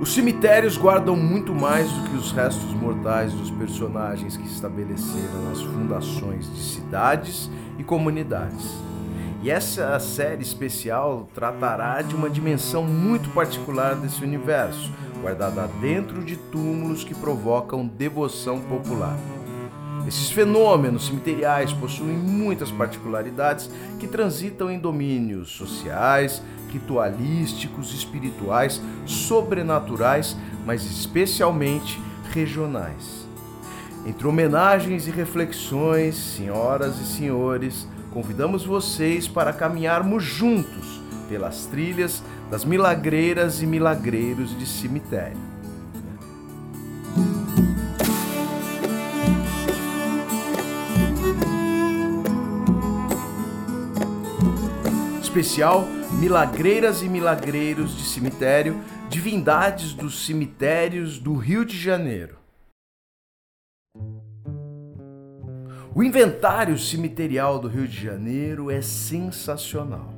Os cemitérios guardam muito mais do que os restos mortais dos personagens que estabeleceram as fundações de cidades e comunidades. E essa série especial tratará de uma dimensão muito particular desse universo, guardada dentro de túmulos que provocam devoção popular. Esses fenômenos cemiteriais possuem muitas particularidades que transitam em domínios sociais, ritualísticos, espirituais, sobrenaturais, mas especialmente regionais. Entre homenagens e reflexões, senhoras e senhores, convidamos vocês para caminharmos juntos pelas trilhas das milagreiras e milagreiros de cemitério. Especial Milagreiras e Milagreiros de Cemitério, Divindades dos Cemitérios do Rio de Janeiro. O inventário cemiterial do Rio de Janeiro é sensacional.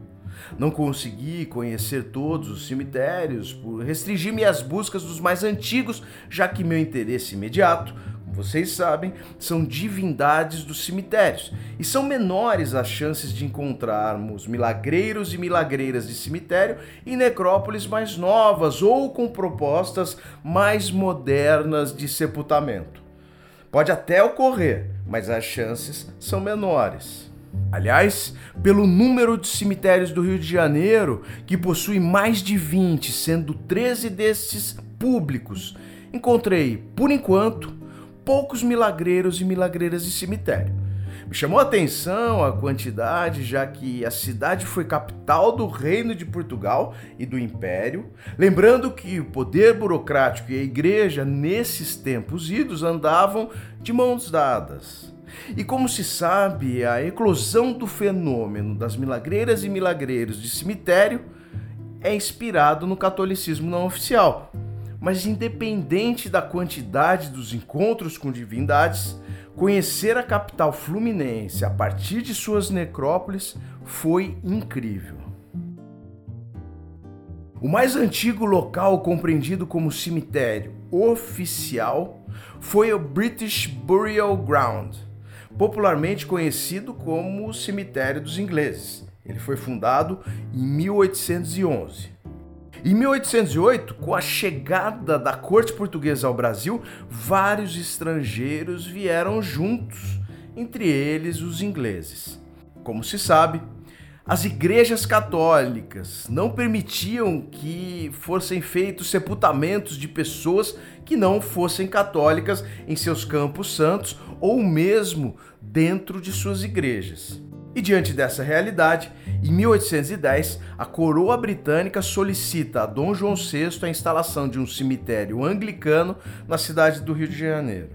Não consegui conhecer todos os cemitérios por restringir-me às buscas dos mais antigos, já que meu interesse imediato vocês sabem, são divindades dos cemitérios e são menores as chances de encontrarmos milagreiros e milagreiras de cemitério em necrópolis mais novas ou com propostas mais modernas de sepultamento. Pode até ocorrer, mas as chances são menores. Aliás, pelo número de cemitérios do Rio de Janeiro, que possui mais de 20, sendo 13 destes públicos, encontrei, por enquanto, poucos milagreiros e milagreiras de cemitério. Me chamou a atenção a quantidade, já que a cidade foi capital do Reino de Portugal e do Império, lembrando que o poder burocrático e a igreja, nesses tempos idos, andavam de mãos dadas. E como se sabe, a eclosão do fenômeno das milagreiras e milagreiros de cemitério é inspirado no catolicismo não oficial, mas independente da quantidade dos encontros com divindades, conhecer a capital fluminense a partir de suas necrópolis foi incrível. O mais antigo local compreendido como cemitério oficial foi o British Burial Ground, popularmente conhecido como o Cemitério dos Ingleses. Ele foi fundado em 1811. Em 1808, com a chegada da corte portuguesa ao Brasil, vários estrangeiros vieram juntos, entre eles os ingleses. Como se sabe, as igrejas católicas não permitiam que fossem feitos sepultamentos de pessoas que não fossem católicas em seus campos santos ou mesmo dentro de suas igrejas. E diante dessa realidade, em 1810, a coroa britânica solicita a Dom João VI a instalação de um cemitério anglicano na cidade do Rio de Janeiro.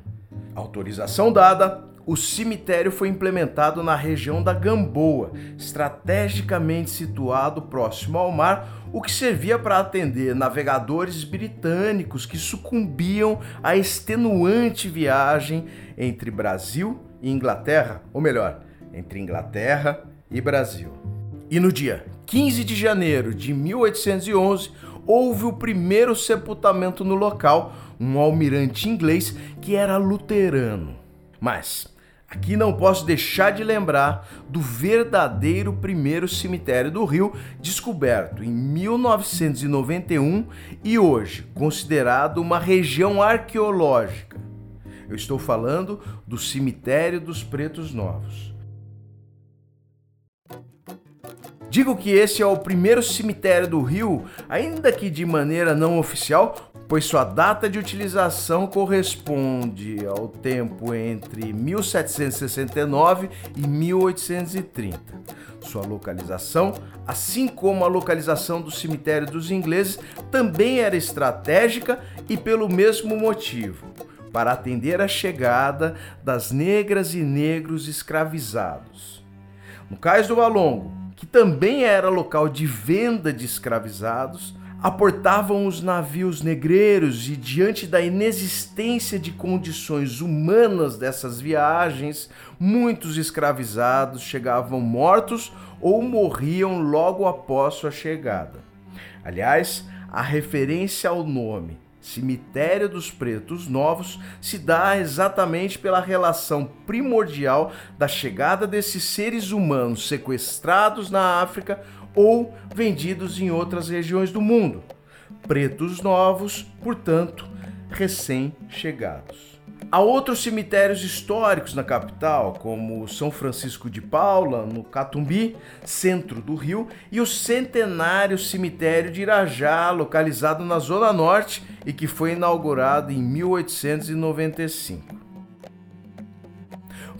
Autorização dada, o cemitério foi implementado na região da Gamboa, estrategicamente situado próximo ao mar, o que servia para atender navegadores britânicos que sucumbiam à extenuante viagem entre Brasil e Inglaterra, ou melhor, entre Inglaterra e Brasil. E no dia 15 de janeiro de 1811, houve o primeiro sepultamento no local, um almirante inglês que era luterano. Mas aqui não posso deixar de lembrar do verdadeiro primeiro cemitério do Rio, descoberto em 1991 e hoje considerado uma região arqueológica. Eu estou falando do Cemitério dos Pretos Novos. Digo que esse é o primeiro cemitério do Rio, ainda que de maneira não oficial, pois sua data de utilização corresponde ao tempo entre 1769 e 1830. Sua localização, assim como a localização do cemitério dos ingleses, também era estratégica e pelo mesmo motivo para atender a chegada das negras e negros escravizados. No cais do Valongo, também era local de venda de escravizados, aportavam os navios negreiros e, diante da inexistência de condições humanas dessas viagens, muitos escravizados chegavam mortos ou morriam logo após sua chegada. Aliás, a referência ao nome Cemitério dos Pretos Novos se dá exatamente pela relação primordial da chegada desses seres humanos sequestrados na África ou vendidos em outras regiões do mundo. Pretos novos, portanto, recém-chegados. Há outros cemitérios históricos na capital, como São Francisco de Paula, no Catumbi, centro do Rio, e o centenário cemitério de Irajá, localizado na Zona Norte e que foi inaugurado em 1895.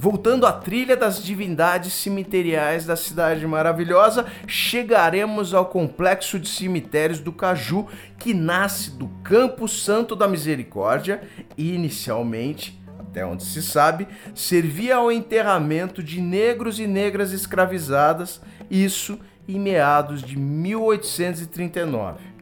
Voltando à trilha das divindades cemiteriais da cidade maravilhosa, chegaremos ao complexo de cemitérios do Caju, que nasce do Campo Santo da Misericórdia e inicialmente até onde se sabe, servia ao enterramento de negros e negras escravizadas, isso em meados de 1839.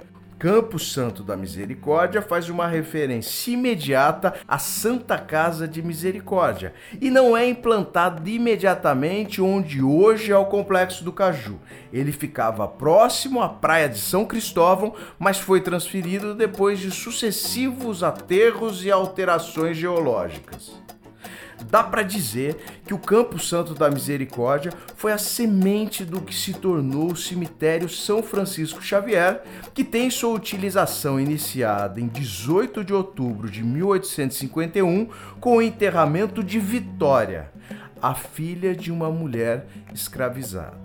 Campo Santo da Misericórdia faz uma referência imediata à Santa Casa de Misericórdia e não é implantado imediatamente onde hoje é o Complexo do Caju. Ele ficava próximo à Praia de São Cristóvão, mas foi transferido depois de sucessivos aterros e alterações geológicas dá para dizer que o Campo Santo da Misericórdia foi a semente do que se tornou o cemitério São Francisco Xavier, que tem sua utilização iniciada em 18 de outubro de 1851 com o enterramento de Vitória, a filha de uma mulher escravizada.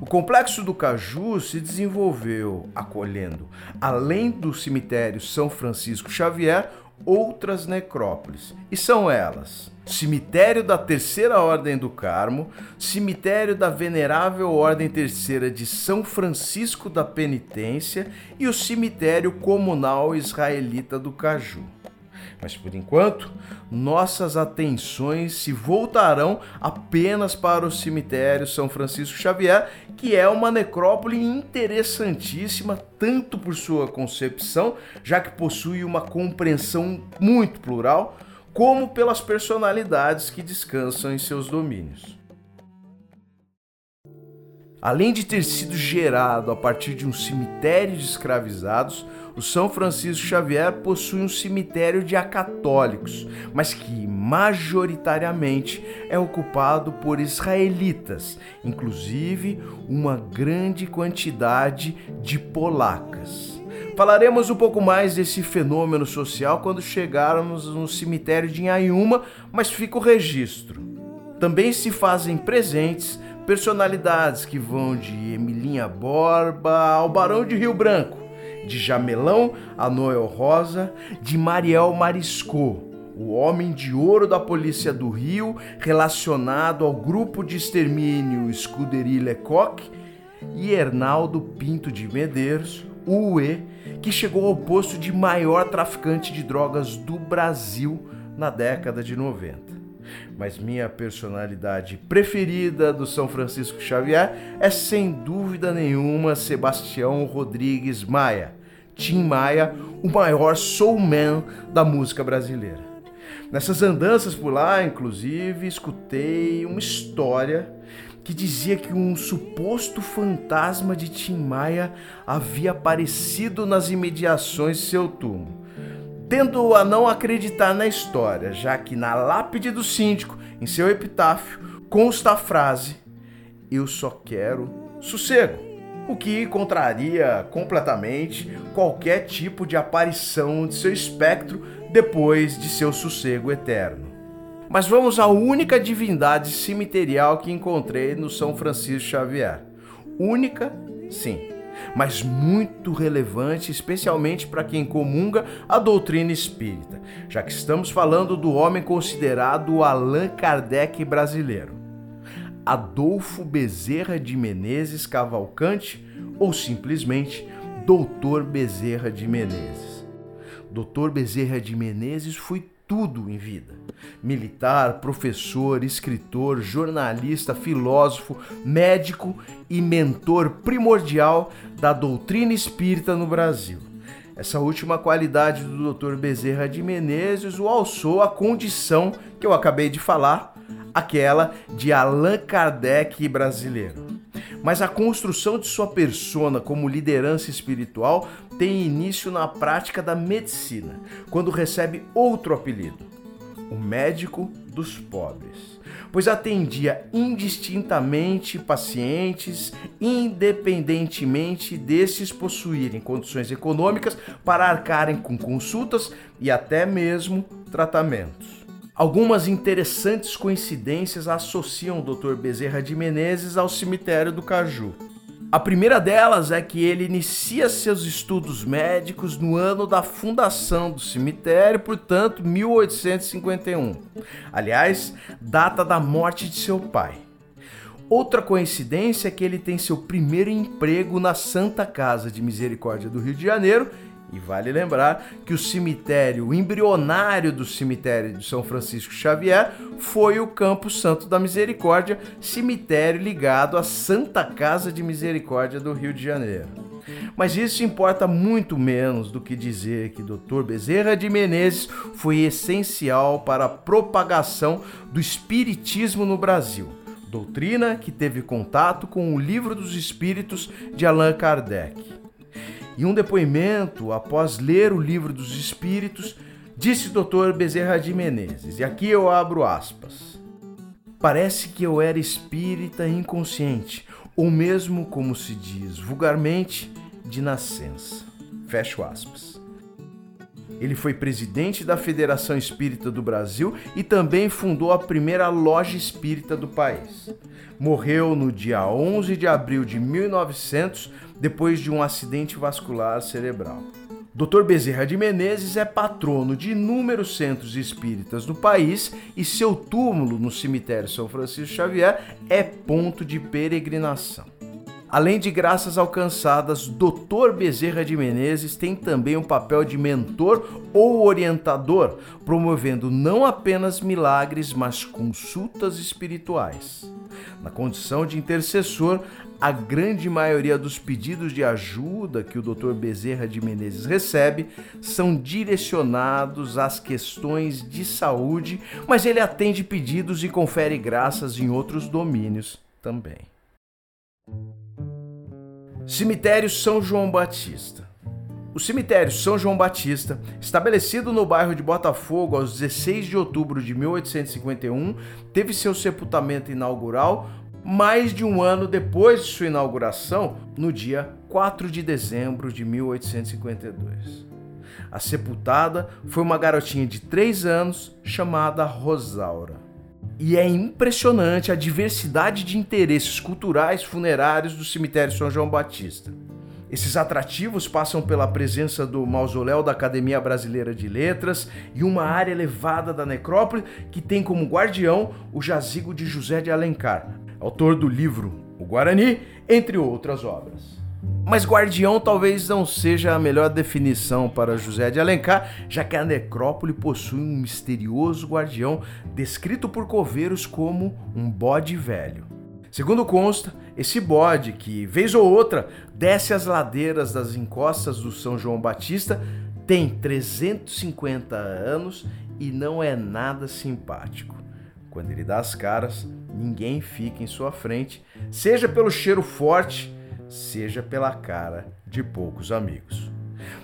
O complexo do Caju se desenvolveu acolhendo, além do cemitério São Francisco Xavier, outras necrópolis. E são elas: Cemitério da Terceira Ordem do Carmo, Cemitério da Venerável Ordem Terceira de São Francisco da Penitência e o Cemitério Comunal Israelita do Caju. Mas por enquanto, nossas atenções se voltarão apenas para o cemitério São Francisco Xavier, que é uma necrópole interessantíssima, tanto por sua concepção, já que possui uma compreensão muito plural, como pelas personalidades que descansam em seus domínios. Além de ter sido gerado a partir de um cemitério de escravizados, o São Francisco Xavier possui um cemitério de acatólicos, mas que majoritariamente é ocupado por israelitas, inclusive uma grande quantidade de polacas. Falaremos um pouco mais desse fenômeno social quando chegarmos no cemitério de Inhayuma, mas fica o registro. Também se fazem presentes personalidades que vão de Emilinha Borba ao Barão de Rio Branco, de Jamelão a Noel Rosa, de Mariel Marisco, o homem de ouro da Polícia do Rio, relacionado ao grupo de extermínio Scuderie Lecoq, e Hernaldo Pinto de Medeiros, UE, que chegou ao posto de maior traficante de drogas do Brasil na década de 90 mas minha personalidade preferida do São Francisco Xavier é sem dúvida nenhuma Sebastião Rodrigues Maia. Tim Maia, o maior soulman da música brasileira. Nessas andanças por lá, inclusive, escutei uma história que dizia que um suposto fantasma de Tim Maia havia aparecido nas imediações de seu túmulo tendo a não acreditar na história, já que na lápide do síndico, em seu epitáfio, consta a frase: Eu só quero sossego. O que contraria completamente qualquer tipo de aparição de seu espectro depois de seu sossego eterno. Mas vamos à única divindade cemiterial que encontrei no São Francisco Xavier. Única, sim mas muito relevante, especialmente para quem comunga a doutrina espírita, já que estamos falando do homem considerado o Allan Kardec brasileiro. Adolfo Bezerra de Menezes Cavalcante ou simplesmente Doutor Bezerra de Menezes. Doutor Bezerra de Menezes foi tudo em vida. Militar, professor, escritor, jornalista, filósofo, médico e mentor primordial da doutrina espírita no Brasil. Essa última qualidade do Dr. Bezerra de Menezes o alçou à condição que eu acabei de falar, aquela de Allan Kardec brasileiro. mas a construção de sua persona como liderança espiritual tem início na prática da medicina, quando recebe outro apelido, o médico dos pobres, pois atendia indistintamente pacientes, independentemente desses possuírem condições econômicas para arcarem com consultas e até mesmo tratamentos. Algumas interessantes coincidências associam o Dr. Bezerra de Menezes ao cemitério do Caju. A primeira delas é que ele inicia seus estudos médicos no ano da fundação do cemitério, portanto, 1851. Aliás, data da morte de seu pai. Outra coincidência é que ele tem seu primeiro emprego na Santa Casa de Misericórdia do Rio de Janeiro e vale lembrar que o cemitério o embrionário do cemitério de São Francisco Xavier foi o Campo Santo da Misericórdia, cemitério ligado à Santa Casa de Misericórdia do Rio de Janeiro. Mas isso importa muito menos do que dizer que Dr. Bezerra de Menezes foi essencial para a propagação do espiritismo no Brasil. Doutrina que teve contato com o Livro dos Espíritos de Allan Kardec. Em um depoimento, após ler o livro dos Espíritos, disse Dr. Bezerra de Menezes, e aqui eu abro aspas. Parece que eu era espírita inconsciente, ou mesmo, como se diz vulgarmente, de nascença. Fecho aspas. Ele foi presidente da Federação Espírita do Brasil e também fundou a primeira loja espírita do país. Morreu no dia 11 de abril de 1900 depois de um acidente vascular cerebral. Dr. Bezerra de Menezes é patrono de inúmeros centros espíritas no país e seu túmulo no cemitério São Francisco Xavier é ponto de peregrinação. Além de graças alcançadas, Dr. Bezerra de Menezes tem também um papel de mentor ou orientador, promovendo não apenas milagres, mas consultas espirituais. Na condição de intercessor, a grande maioria dos pedidos de ajuda que o Dr. Bezerra de Menezes recebe são direcionados às questões de saúde, mas ele atende pedidos e confere graças em outros domínios também. Cemitério São João Batista. O cemitério São João Batista, estabelecido no bairro de Botafogo aos 16 de outubro de 1851, teve seu sepultamento inaugural mais de um ano depois de sua inauguração, no dia 4 de dezembro de 1852. A sepultada foi uma garotinha de 3 anos chamada Rosaura. E é impressionante a diversidade de interesses culturais funerários do cemitério São João Batista. Esses atrativos passam pela presença do mausoléu da Academia Brasileira de Letras e uma área elevada da necrópole que tem como guardião o jazigo de José de Alencar, autor do livro O Guarani, entre outras obras. Mas guardião talvez não seja a melhor definição para José de Alencar, já que a necrópole possui um misterioso guardião descrito por coveiros como um bode velho. Segundo consta, esse bode, que vez ou outra desce as ladeiras das encostas do São João Batista, tem 350 anos e não é nada simpático. Quando ele dá as caras, ninguém fica em sua frente, seja pelo cheiro forte, seja pela cara de poucos amigos.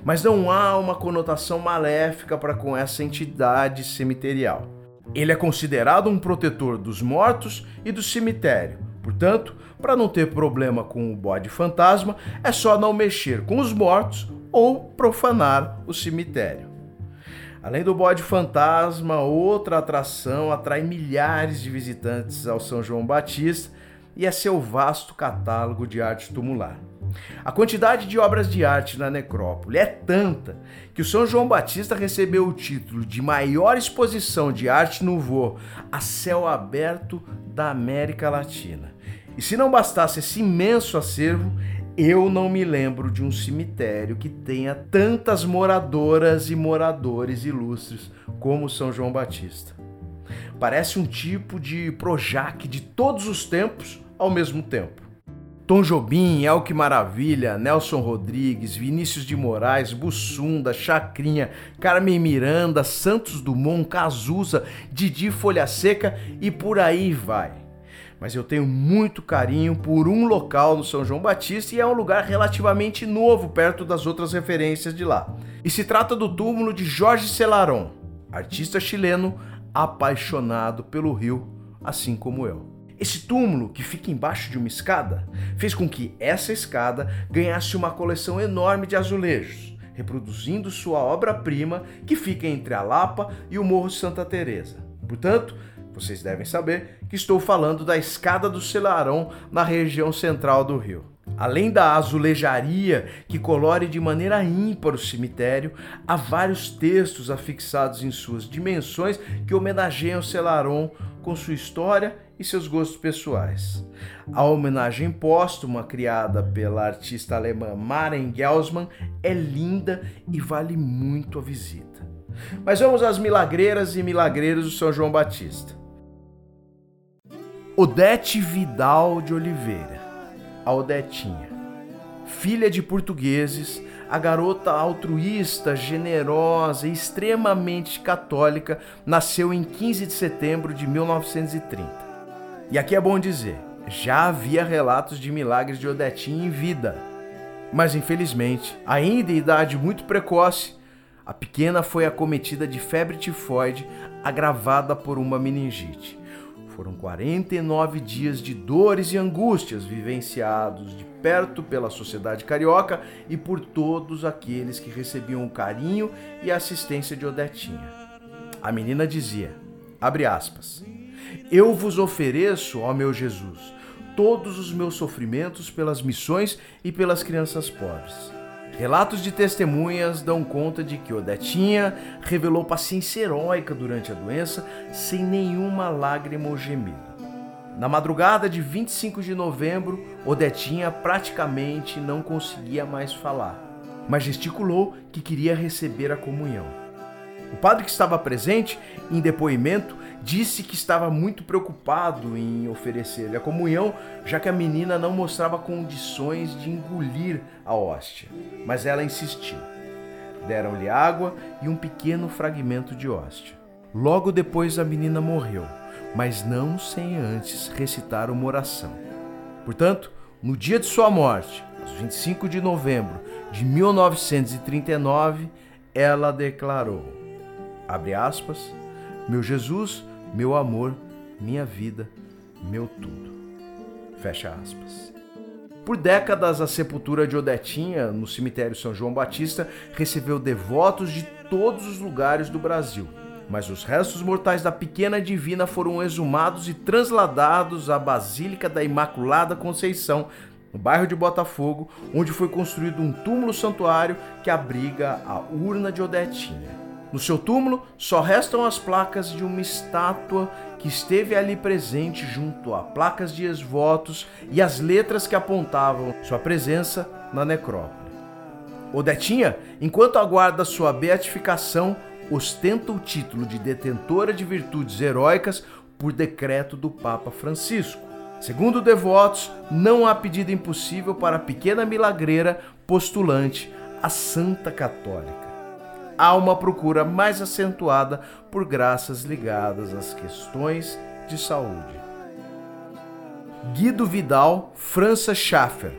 Mas não há uma conotação maléfica para com essa entidade cemiterial. Ele é considerado um protetor dos mortos e do cemitério. Portanto, para não ter problema com o bode fantasma, é só não mexer com os mortos ou profanar o cemitério. Além do bode fantasma, outra atração atrai milhares de visitantes ao São João Batista e é seu vasto catálogo de arte tumular. A quantidade de obras de arte na necrópole é tanta que o São João Batista recebeu o título de maior exposição de arte no voo a céu aberto da América Latina. E se não bastasse esse imenso acervo, eu não me lembro de um cemitério que tenha tantas moradoras e moradores ilustres como São João Batista. Parece um tipo de Projac de todos os tempos ao mesmo tempo. Tom Jobim, Elke Maravilha, Nelson Rodrigues, Vinícius de Moraes, Bussunda, Chacrinha, Carmen Miranda, Santos Dumont, Cazuza, Didi Folha Seca e por aí vai. mas eu tenho muito carinho por um local no São João Batista e é um lugar relativamente novo perto das outras referências de lá. E se trata do túmulo de Jorge Celaron, artista chileno apaixonado pelo rio, assim como eu. Esse túmulo, que fica embaixo de uma escada, fez com que essa escada ganhasse uma coleção enorme de azulejos, reproduzindo sua obra-prima que fica entre a Lapa e o Morro de Santa Teresa. Portanto, vocês devem saber que estou falando da escada do Celarão na região central do Rio. Além da azulejaria que colore de maneira ímpar o cemitério, há vários textos afixados em suas dimensões que homenageiam Celaron com sua história e seus gostos pessoais. A homenagem póstuma criada pela artista alemã Maren Gelsmann é linda e vale muito a visita. Mas vamos às milagreiras e milagreiros do São João Batista. Odete Vidal de Oliveira, a Odetinha. Filha de portugueses, a garota altruísta, generosa e extremamente católica nasceu em 15 de setembro de 1930. E aqui é bom dizer, já havia relatos de milagres de Odetinha em vida. Mas infelizmente, ainda em idade muito precoce, a pequena foi acometida de febre tifoide agravada por uma meningite. Foram 49 dias de dores e angústias vivenciados de perto pela sociedade carioca e por todos aqueles que recebiam o carinho e a assistência de Odetinha. A menina dizia, abre aspas, Eu vos ofereço, ó meu Jesus, todos os meus sofrimentos pelas missões e pelas crianças pobres. Relatos de testemunhas dão conta de que Odetinha revelou paciência heróica durante a doença sem nenhuma lágrima ou gemido. Na madrugada de 25 de novembro, Odetinha praticamente não conseguia mais falar, mas gesticulou que queria receber a comunhão. O padre que estava presente, em depoimento, disse que estava muito preocupado em oferecer-lhe a comunhão, já que a menina não mostrava condições de engolir a hóstia. Mas ela insistiu. Deram-lhe água e um pequeno fragmento de hóstia. Logo depois a menina morreu, mas não sem antes recitar uma oração. Portanto, no dia de sua morte, aos 25 de novembro de 1939, ela declarou: abre aspas, meu Jesus, meu amor, minha vida, meu tudo. Fecha aspas. Por décadas, a sepultura de Odetinha, no cemitério São João Batista, recebeu devotos de todos os lugares do Brasil. Mas os restos mortais da pequena divina foram exumados e transladados à Basílica da Imaculada Conceição, no bairro de Botafogo, onde foi construído um túmulo santuário que abriga a urna de Odetinha. No seu túmulo só restam as placas de uma estátua que esteve ali presente junto a placas de esvotos e as letras que apontavam sua presença na necrópole. Odetinha, enquanto aguarda sua beatificação, ostenta o título de detentora de virtudes heróicas por decreto do Papa Francisco. Segundo devotos, não há pedido impossível para a pequena milagreira postulante a Santa Católica há uma procura mais acentuada por graças ligadas às questões de saúde. Guido Vidal França Schaffer.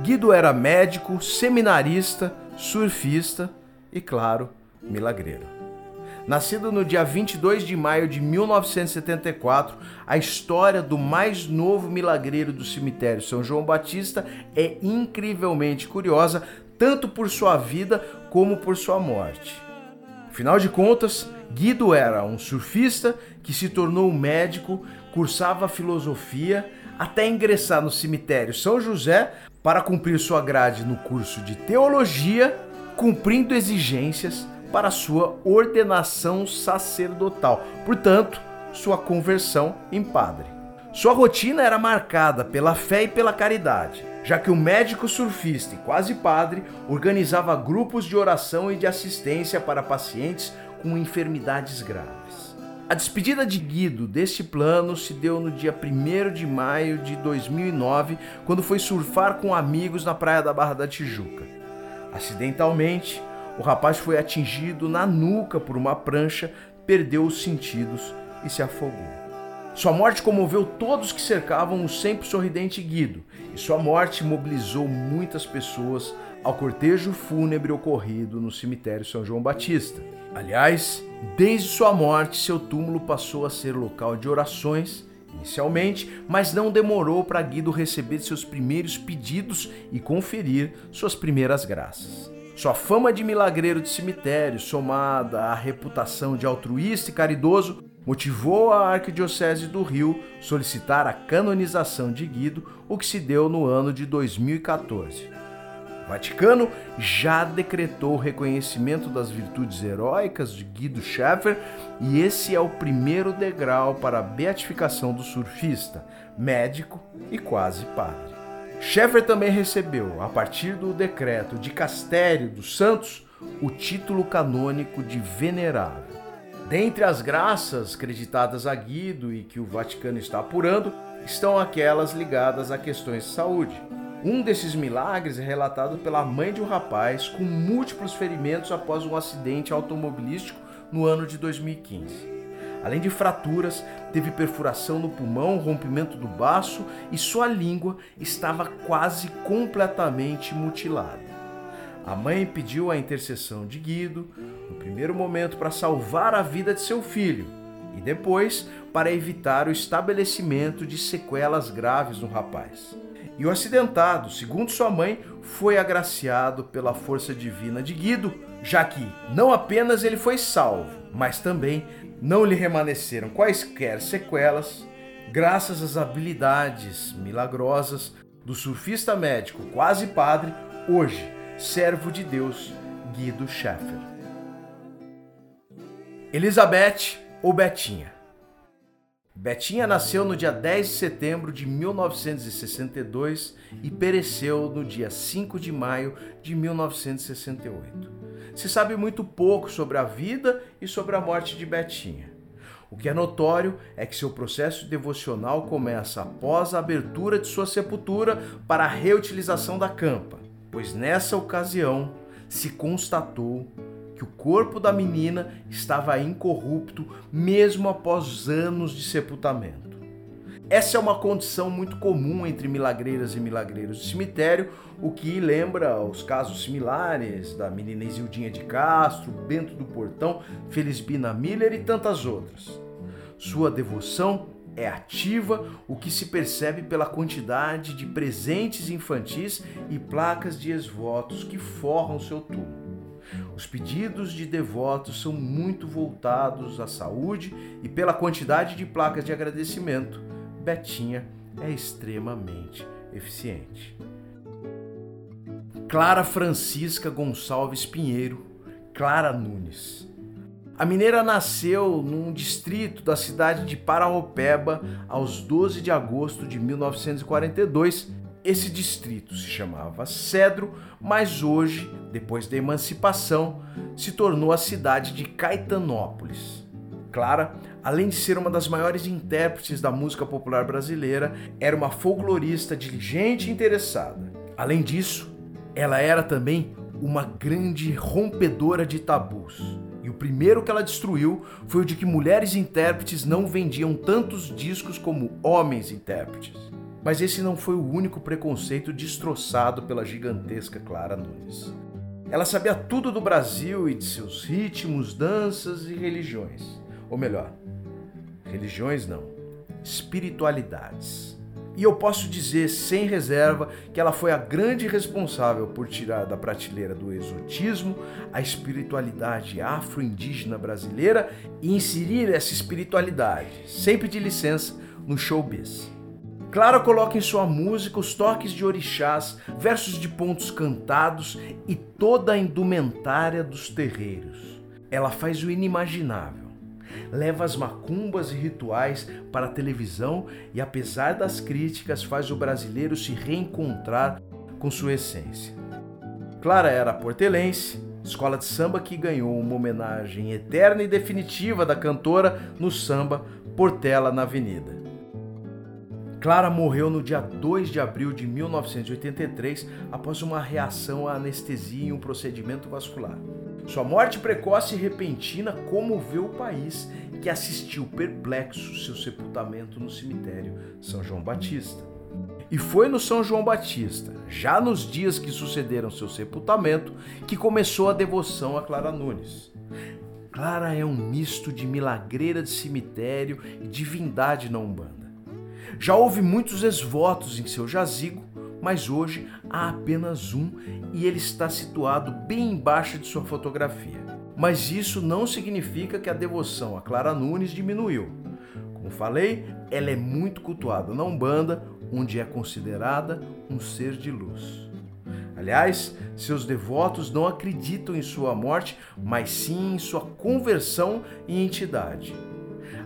Guido era médico, seminarista, surfista e, claro, milagreiro. Nascido no dia 22 de maio de 1974, a história do mais novo milagreiro do cemitério São João Batista é incrivelmente curiosa, tanto por sua vida como por sua morte. Afinal de contas, Guido era um surfista que se tornou médico, cursava filosofia, até ingressar no cemitério São José para cumprir sua grade no curso de teologia, cumprindo exigências para sua ordenação sacerdotal, portanto, sua conversão em padre. Sua rotina era marcada pela fé e pela caridade já que o médico surfista e quase padre organizava grupos de oração e de assistência para pacientes com enfermidades graves. A despedida de Guido deste plano se deu no dia 1 de maio de 2009, quando foi surfar com amigos na praia da Barra da Tijuca. Acidentalmente, o rapaz foi atingido na nuca por uma prancha, perdeu os sentidos e se afogou. Sua morte comoveu todos que cercavam o sempre sorridente Guido, e sua morte mobilizou muitas pessoas ao cortejo fúnebre ocorrido no cemitério São João Batista. Aliás, desde sua morte, seu túmulo passou a ser local de orações inicialmente, mas não demorou para Guido receber seus primeiros pedidos e conferir suas primeiras graças. Sua fama de milagreiro de cemitério, somada à reputação de altruísta e caridoso, motivou a Arquidiocese do Rio solicitar a canonização de Guido, o que se deu no ano de 2014. O Vaticano já decretou o reconhecimento das virtudes heróicas de Guido Schaeffer e esse é o primeiro degrau para a beatificação do surfista, médico e quase padre. Schaeffer também recebeu, a partir do decreto de Castério dos Santos, o título canônico de venerável. Dentre as graças creditadas a Guido e que o Vaticano está apurando, estão aquelas ligadas a questões de saúde. Um desses milagres é relatado pela mãe de um rapaz com múltiplos ferimentos após um acidente automobilístico no ano de 2015. Além de fraturas, teve perfuração no pulmão, rompimento do baço e sua língua estava quase completamente mutilada. A mãe pediu a intercessão de Guido, no primeiro momento para salvar a vida de seu filho e depois para evitar o estabelecimento de sequelas graves no rapaz. E o acidentado, segundo sua mãe, foi agraciado pela força divina de Guido, já que não apenas ele foi salvo, mas também não lhe remanesceram quaisquer sequelas, graças às habilidades milagrosas do surfista médico quase padre, hoje servo de Deus Guido Schaeffer. Elizabeth ou Betinha. Betinha nasceu no dia 10 de setembro de 1962 e pereceu no dia 5 de maio de 1968. Se sabe muito pouco sobre a vida e sobre a morte de Betinha. O que é notório é que seu processo devocional começa após a abertura de sua sepultura para a reutilização da campa pois nessa ocasião se constatou que o corpo da menina estava incorrupto mesmo após anos de sepultamento. Essa é uma condição muito comum entre milagreiras e milagreiros de cemitério, o que lembra os casos similares da menina Isildinha de Castro, Bento do Portão, Felisbina Miller e tantas outras. Sua devoção é ativa, o que se percebe pela quantidade de presentes infantis e placas de ex-votos que forram seu túmulo. Os pedidos de devotos são muito voltados à saúde e pela quantidade de placas de agradecimento, Betinha é extremamente eficiente. Clara Francisca Gonçalves Pinheiro, Clara Nunes. A mineira nasceu num distrito da cidade de Paraopeba aos 12 de agosto de 1942. Esse distrito se chamava Cedro, mas hoje, depois da emancipação, se tornou a cidade de Caetanópolis. Clara, além de ser uma das maiores intérpretes da música popular brasileira, era uma folclorista diligente e interessada. Além disso, ela era também uma grande rompedora de tabus. E o primeiro que ela destruiu foi o de que mulheres intérpretes não vendiam tantos discos como homens intérpretes. Mas esse não foi o único preconceito destroçado pela gigantesca Clara Nunes. Ela sabia tudo do Brasil e de seus ritmos, danças e religiões. Ou melhor, religiões não, espiritualidades. E eu posso dizer sem reserva que ela foi a grande responsável por tirar da prateleira do exotismo a espiritualidade afro-indígena brasileira e inserir essa espiritualidade, sem pedir licença, no showbiz. Clara coloca em sua música os toques de orixás, versos de pontos cantados e toda a indumentária dos terreiros. Ela faz o inimaginável leva as macumbas e rituais para a televisão e, apesar das críticas, faz o brasileiro se reencontrar com sua essência. Clara era portelense, escola de samba que ganhou uma homenagem eterna e definitiva da cantora no samba Portela na Avenida. Clara morreu no dia 2 de abril de 1983 após uma reação à anestesia em um procedimento vascular. Sua morte precoce e repentina comoveu o país, que assistiu perplexo seu sepultamento no cemitério São João Batista. E foi no São João Batista, já nos dias que sucederam seu sepultamento, que começou a devoção a Clara Nunes. Clara é um misto de milagreira de cemitério e divindade na Umbanda. Já houve muitos esvotos em seu jazigo, mas hoje há apenas um e ele está situado bem embaixo de sua fotografia. Mas isso não significa que a devoção a Clara Nunes diminuiu. Como falei, ela é muito cultuada na Umbanda, onde é considerada um ser de luz. Aliás, seus devotos não acreditam em sua morte, mas sim em sua conversão e entidade.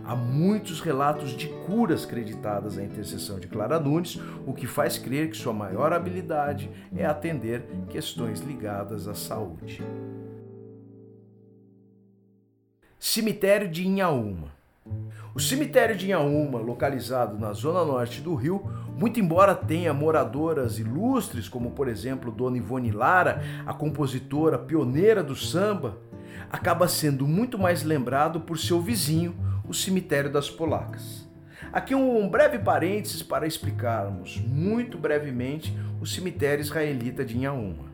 Há muitos relatos de curas creditadas à intercessão de Clara Nunes, o que faz crer que sua maior habilidade é atender questões ligadas à saúde. Cemitério de Inhaúma. O cemitério de Inhaúma, localizado na zona norte do Rio, muito embora tenha moradoras ilustres, como por exemplo Dona Ivone Lara, a compositora pioneira do samba, acaba sendo muito mais lembrado por seu vizinho, o cemitério das Polacas. Aqui um breve parênteses para explicarmos muito brevemente o cemitério israelita de Inhaúma.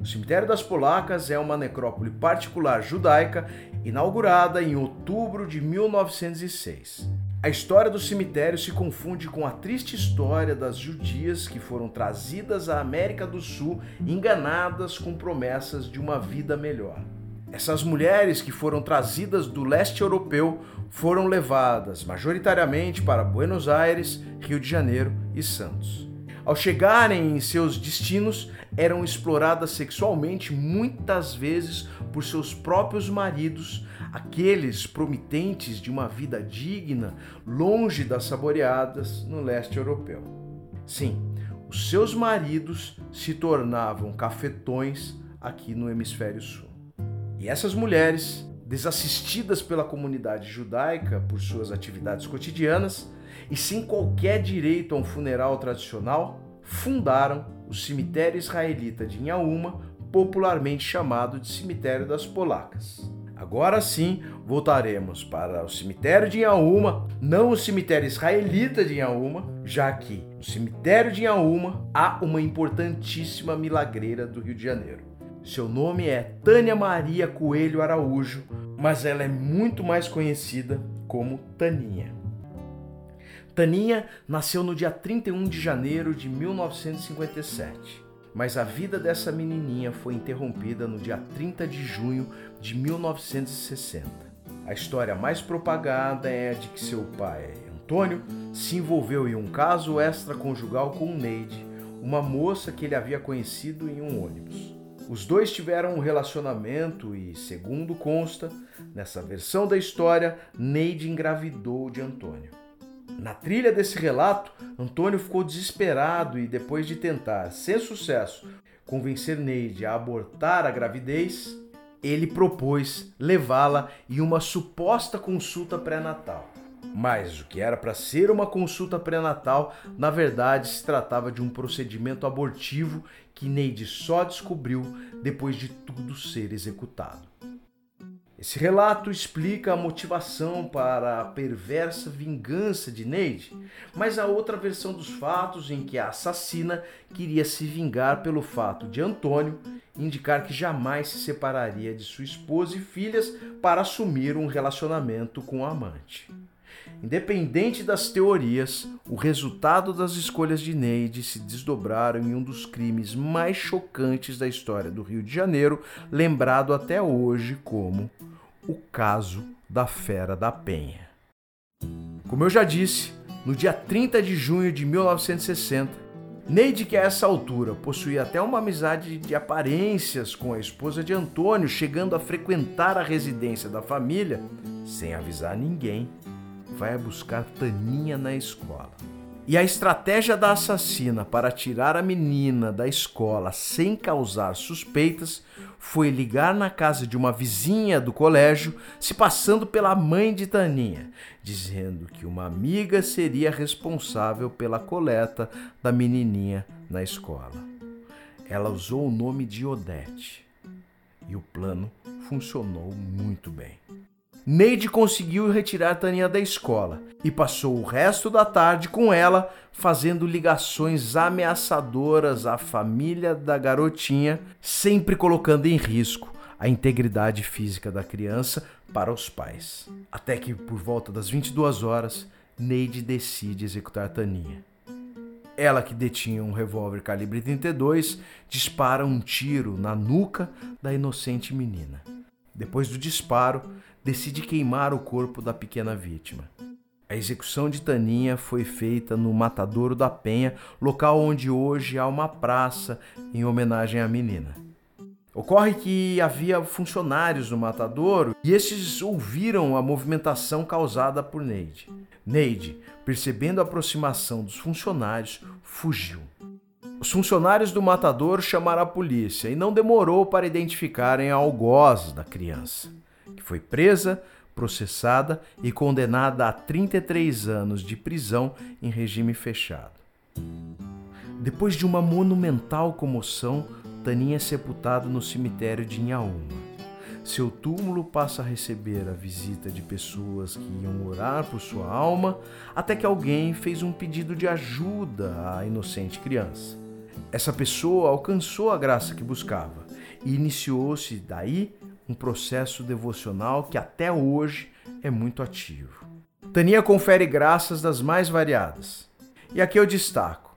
O cemitério das Polacas é uma necrópole particular judaica inaugurada em outubro de 1906. A história do cemitério se confunde com a triste história das judias que foram trazidas à América do Sul enganadas com promessas de uma vida melhor. Essas mulheres que foram trazidas do leste europeu foram levadas majoritariamente para Buenos Aires, Rio de Janeiro e Santos. Ao chegarem em seus destinos, eram exploradas sexualmente muitas vezes por seus próprios maridos, aqueles promitentes de uma vida digna, longe das saboreadas no leste europeu. Sim, os seus maridos se tornavam cafetões aqui no hemisfério sul. E essas mulheres, desassistidas pela comunidade judaica por suas atividades cotidianas e sem qualquer direito a um funeral tradicional, fundaram o cemitério israelita de Inhaúma, popularmente chamado de Cemitério das Polacas. Agora sim, voltaremos para o cemitério de Inhaúma, não o cemitério israelita de Inhaúma, já que no cemitério de Inhaúma há uma importantíssima milagreira do Rio de Janeiro. Seu nome é Tânia Maria Coelho Araújo, mas ela é muito mais conhecida como Taninha. Taninha nasceu no dia 31 de janeiro de 1957, mas a vida dessa menininha foi interrompida no dia 30 de junho de 1960. A história mais propagada é a de que seu pai, Antônio, se envolveu em um caso extraconjugal com Neide, uma moça que ele havia conhecido em um ônibus. Os dois tiveram um relacionamento e, segundo consta, nessa versão da história, Neide engravidou de Antônio. Na trilha desse relato, Antônio ficou desesperado e, depois de tentar, sem sucesso, convencer Neide a abortar a gravidez, ele propôs levá-la em uma suposta consulta pré-natal. Mas o que era para ser uma consulta pré-natal, na verdade se tratava de um procedimento abortivo que Neide só descobriu depois de tudo ser executado. Esse relato explica a motivação para a perversa vingança de Neide, mas há outra versão dos fatos em que a assassina queria se vingar pelo fato de Antônio indicar que jamais se separaria de sua esposa e filhas para assumir um relacionamento com o amante. Independente das teorias, o resultado das escolhas de Neide se desdobraram em um dos crimes mais chocantes da história do Rio de Janeiro, lembrado até hoje como o caso da Fera da Penha. Como eu já disse, no dia 30 de junho de 1960, Neide, que a essa altura possuía até uma amizade de aparências com a esposa de Antônio, chegando a frequentar a residência da família, sem avisar ninguém, vai buscar Taninha na escola. E a estratégia da assassina para tirar a menina da escola sem causar suspeitas foi ligar na casa de uma vizinha do colégio, se passando pela mãe de Taninha, dizendo que uma amiga seria responsável pela coleta da menininha na escola. Ela usou o nome de Odete. E o plano funcionou muito bem. Neide conseguiu retirar Taninha da escola e passou o resto da tarde com ela, fazendo ligações ameaçadoras à família da garotinha, sempre colocando em risco a integridade física da criança para os pais. Até que, por volta das 22 horas, Neide decide executar Taninha. Ela, que detinha um revólver calibre 32, dispara um tiro na nuca da inocente menina. Depois do disparo, decide queimar o corpo da pequena vítima. A execução de Taninha foi feita no Matadouro da Penha, local onde hoje há uma praça em homenagem à menina. Ocorre que havia funcionários no matadouro e estes ouviram a movimentação causada por Neide. Neide, percebendo a aproximação dos funcionários, fugiu. Os funcionários do matadouro chamaram a polícia e não demorou para identificarem a algoz da criança que foi presa, processada e condenada a 33 anos de prisão em regime fechado. Depois de uma monumental comoção, Taninha é sepultado no cemitério de Inhaúma. Seu túmulo passa a receber a visita de pessoas que iam orar por sua alma, até que alguém fez um pedido de ajuda à inocente criança. Essa pessoa alcançou a graça que buscava e iniciou-se daí um processo devocional que até hoje é muito ativo. Tania confere graças das mais variadas. E aqui eu destaco: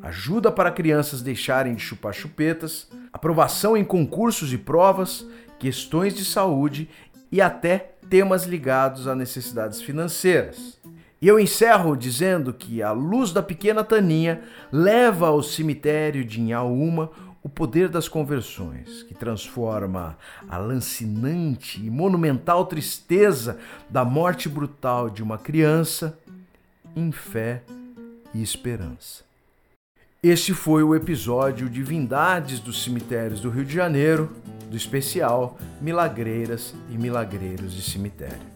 ajuda para crianças deixarem de chupar chupetas, aprovação em concursos e provas, questões de saúde e até temas ligados a necessidades financeiras. E eu encerro dizendo que a luz da pequena Taninha leva ao cemitério de Inhaúma o poder das conversões, que transforma a lancinante e monumental tristeza da morte brutal de uma criança em fé e esperança. Este foi o episódio Divindades dos Cemitérios do Rio de Janeiro, do especial Milagreiras e Milagreiros de Cemitério.